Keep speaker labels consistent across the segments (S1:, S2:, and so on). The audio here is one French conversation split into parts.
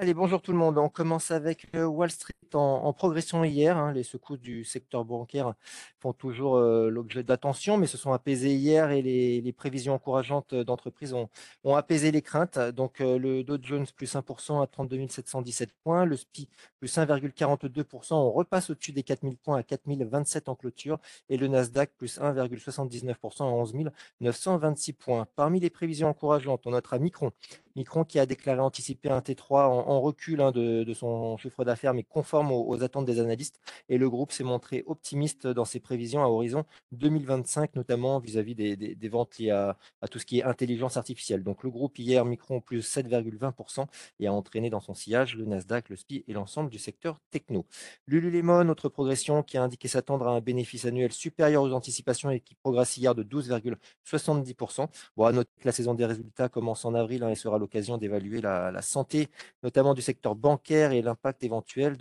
S1: Allez, bonjour tout le monde. On commence avec euh, Wall Street en, progression hier. hein. Les secousses du secteur bancaire font toujours euh, l'objet d'attention, mais se sont apaisées hier et les, prévisions encourageantes d'entreprises ont, ont apaisé les craintes. Donc euh, le Dow Jones plus 1% à 32 717 points, le SPI plus 1,42%, on repasse au-dessus des 4000 points à 4027 en clôture et le Nasdaq plus 1,79% à 11 926 points. Parmi les prévisions encourageantes, on notera Micron Micron qui a déclaré anticiper un T3 en, recul hein, de, son chiffre d'affaires, mais conforme aux, attentes des analystes. Et le groupe s'est montré optimiste dans ses prévisions à horizon 2025, notamment vis-à-vis -vis des, ventes liées à, tout ce qui est intelligence artificielle. Donc le groupe hier, Micron plus 7,20% et a entraîné dans son sillage le Nasdaq, le SPI et l'ensemble du secteur techno. Lululemon, autre progression qui a indiqué s'attendre à un bénéfice annuel supérieur aux anticipations et qui progresse hier de 12,70%. Bon, à noter que la saison des résultats commence en avril hein, et sera l'occasion d'évaluer la, santé, notamment du secteur bancaire et l'impact éventuel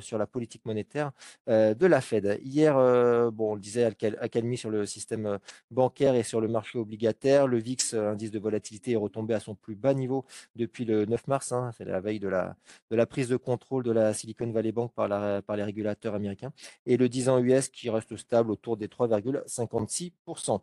S1: sur la politique monétaire euh, de la Fed. Hier, euh, bon, on le disait, accalmie sur le système euh, bancaire et sur le marché obligataire. Le VIX, indice de volatilité, est retombé à son plus bas niveau depuis le 9 mars. Hein, C'est la veille de la, de la prise de contrôle de la Silicon Valley Bank par, par les régulateurs américains. Et le 10 ans US qui reste stable autour des 3,56%.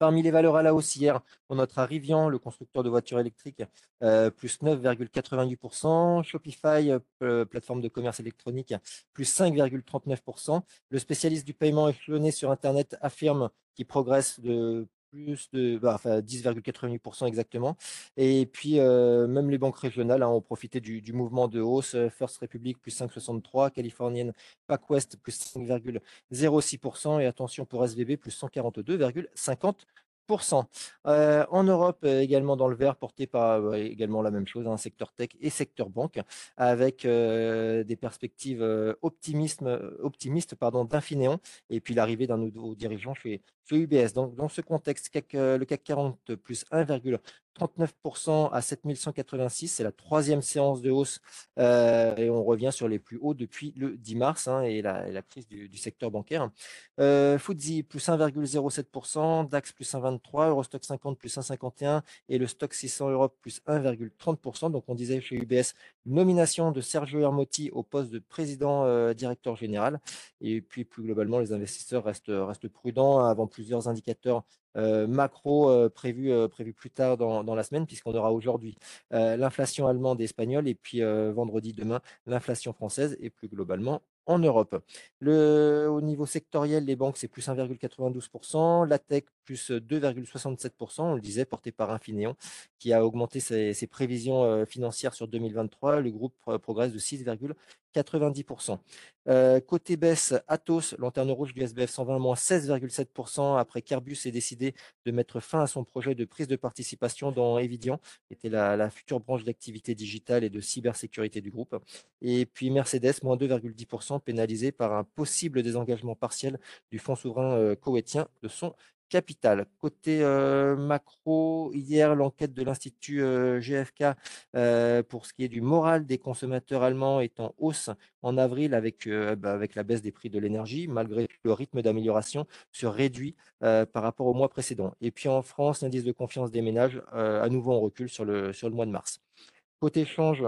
S1: Parmi les valeurs à la hausse hier, on notera Rivian, le constructeur de voitures électriques, euh, plus 9,88%. Shopify, euh, plateforme de commerce électronique, plus 5,39%. Le spécialiste du paiement échelonné sur Internet affirme qu'il progresse de plus de bah, enfin 10,88% exactement. Et puis, euh, même les banques régionales hein, ont profité du, mouvement de hausse. First Republic, plus 5,63%. Californienne PacWest, plus 5,06%. Et attention pour SVB, plus 142,50%. Euh, en Europe, également dans le vert, porté par euh, également la même chose, un hein, secteur tech et secteur banque, avec euh, des perspectives optimistes pardon, d'Infineon, et puis l'arrivée d'un nouveau dirigeant chez, chez UBS. Donc, dans ce contexte, le CAC 40 plus 1,39% à 7186, c'est la troisième séance de hausse, euh, et on revient sur les plus hauts depuis le 10 mars hein, et, la, crise du, secteur bancaire. Euh, FTSE plus 1,07%, DAX plus 1,23, Eurostock 50 plus 1,51 et le Stock 600 Europe plus 1,30%. Donc on disait chez UBS, nomination de Sergio Hermotti au poste de président euh, directeur général. Et puis plus globalement, les investisseurs restent, restent prudents avant plusieurs indicateurs macro euh, prévu, euh, prévu plus tard dans, dans la semaine, puisqu'on aura aujourd'hui euh, l'inflation allemande et espagnole, et puis euh, vendredi demain, l'inflation française, et plus globalement en Europe. Au niveau sectoriel, les banques, c'est plus 1,92%, la tech, plus 2,67%, on le disait, porté par Infineon, qui a augmenté ses, prévisions financières sur 2023. Le groupe progresse de 6,90%. Euh, côté baisse, Atos, lanterne rouge du SBF 120, moins 16,7% après qu'Airbus ait décidé de mettre fin à son projet de prise de participation dans Evidian, qui était la, la future branche d'activité digitale et de cybersécurité du groupe. Et puis Mercedes, moins 2,10%, pénalisé par un possible désengagement partiel du fonds souverain euh, koweïtien de son capital. Côté euh, macro, hier, l'enquête de l'Institut euh, GFK euh, pour ce qui est du moral des consommateurs allemands est en hausse en avril avec, euh, bah, avec la baisse des prix de l'énergie, malgré le rythme d'amélioration se réduit euh, par rapport au mois précédent. Et puis en France, l'indice de confiance des ménages, euh, à nouveau en recul sur le, sur le mois de mars. Côté change,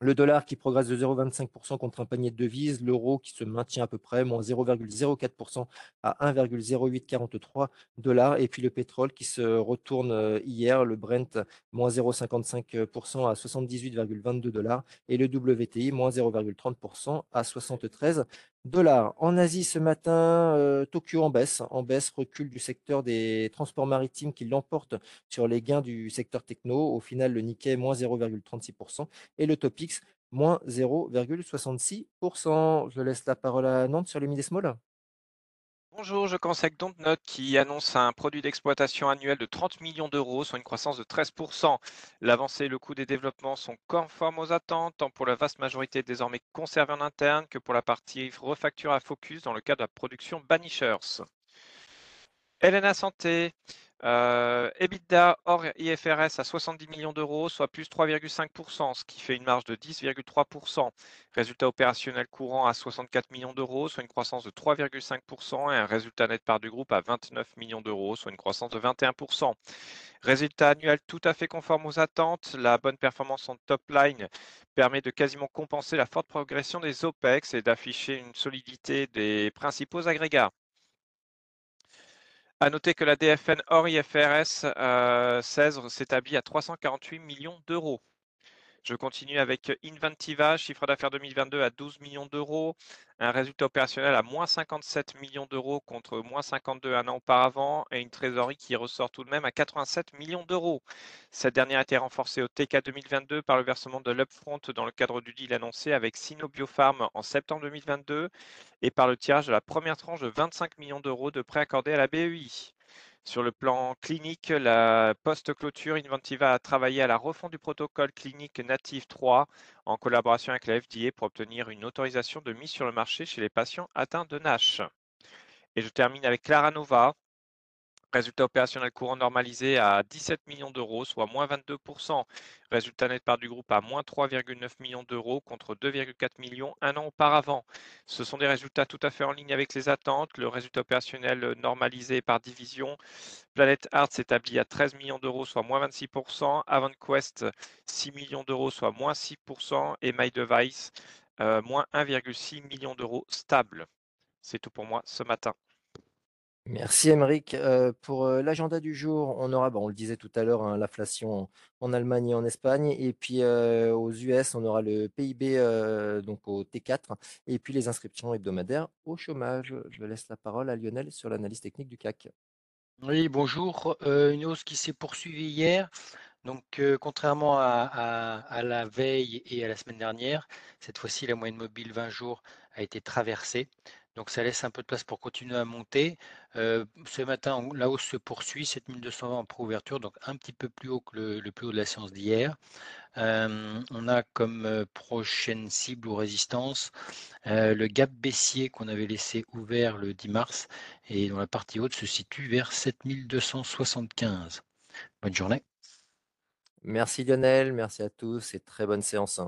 S1: le dollar qui progresse de 0,25% contre un panier de devises, l'euro qui se maintient à peu près, moins 0,04% à 1,0843 dollars, et puis le pétrole qui se retourne hier, le Brent moins 0,55% à 78,22 dollars, et le WTI moins 0,30% à 73 dollars. En Asie ce matin, euh, Tokyo en baisse, en baisse, recul du secteur des transports maritimes qui l'emporte sur les gains du secteur techno. Au final, le Nikkei moins 0,36% et le Topix moins 0,66%. Je laisse la parole à Nantes sur les mid small.
S2: Bonjour, je avec Dontnod qui annonce un produit d'exploitation annuel de 30 millions d'euros, soit une croissance de 13%. L'avancée et le coût des développements sont conformes aux attentes, tant pour la vaste majorité désormais conservée en interne que pour la partie refacture à focus dans le cadre de la production Banishers. Elena Santé Heu, EBITDA hors IFRS à 70 millions d'euros, soit plus 3,5% ce qui fait une marge de 10,3% Résultat opérationnel courant à 64 millions d'euros, soit une croissance de 3,5% et un résultat net part du groupe à 29 millions d'euros, soit une croissance de 21% Résultat annuel tout à fait conforme aux attentes. La bonne performance en top line permet de quasiment compenser la forte progression des OPEX et d'afficher une solidité des principaux agrégats. À noter que la DFN hors IFRS 16 s'établit à 348 millions d'euros. Je continue avec Inventiva, chiffre d'affaires 2022 à 12 millions d'euros, un résultat opérationnel à moins 57 millions d'euros contre moins 52 un an auparavant et une trésorerie qui ressort tout de même à 87 millions d'euros. Cette dernière a été renforcée au TK 2022 par le versement de l'upfront dans le cadre du deal annoncé avec Sinobiofarm en septembre 2022 et par le tirage de la première tranche de 25 millions d'euros de prêts accordés à la BEI. Sur le plan clinique, la post-clôture, Inventiva a travaillé à la refonte du protocole clinique Native 3 en collaboration avec la FDA pour obtenir une autorisation de mise sur le marché chez les patients atteints de NASH. Et je termine avec Claranova, Résultat opérationnel courant normalisé à 17 millions d'euros, soit moins 22%. Résultat net part du groupe à moins 3,9 millions d'euros contre 2,4 millions un an auparavant. Ce sont des résultats tout à fait en ligne avec les attentes. Le résultat opérationnel normalisé par division, Planet Art s'établit à 13 millions d'euros, soit moins 26%. AvantQuest, 6 millions d'euros, soit moins 6%. Et MyDevice, euh, moins 1,6 million d'euros stable. C'est tout pour moi ce matin.
S1: Merci Aymeric. Heu, pour, heu, l'agenda du jour, on aura, bah, on le disait tout à l'heure, hein, l'inflation en Allemagne et en Espagne et puis, heu, aux US, on aura le PIB, donc au T4 et puis les inscriptions hebdomadaires au chômage. Je laisse la parole à Lionel sur l'analyse technique du CAC.
S3: Oui, bonjour. Une hausse qui s'est poursuivie hier. Donc, contrairement à la veille et à la semaine dernière, cette fois-ci, la moyenne mobile 20 jours a été traversée. Donc ça laisse un peu de place pour continuer à monter. Heu, ce matin, la hausse se poursuit, 7220 en préouverture, donc un petit peu plus haut que le plus haut de la séance d'hier. Hem, on a comme, heu, prochaine cible ou résistance, le gap baissier qu'on avait laissé ouvert le 10 mars et dont la partie haute se situe vers 7275. Bonne journée.
S1: Merci Lionel, merci à tous et très bonne séance.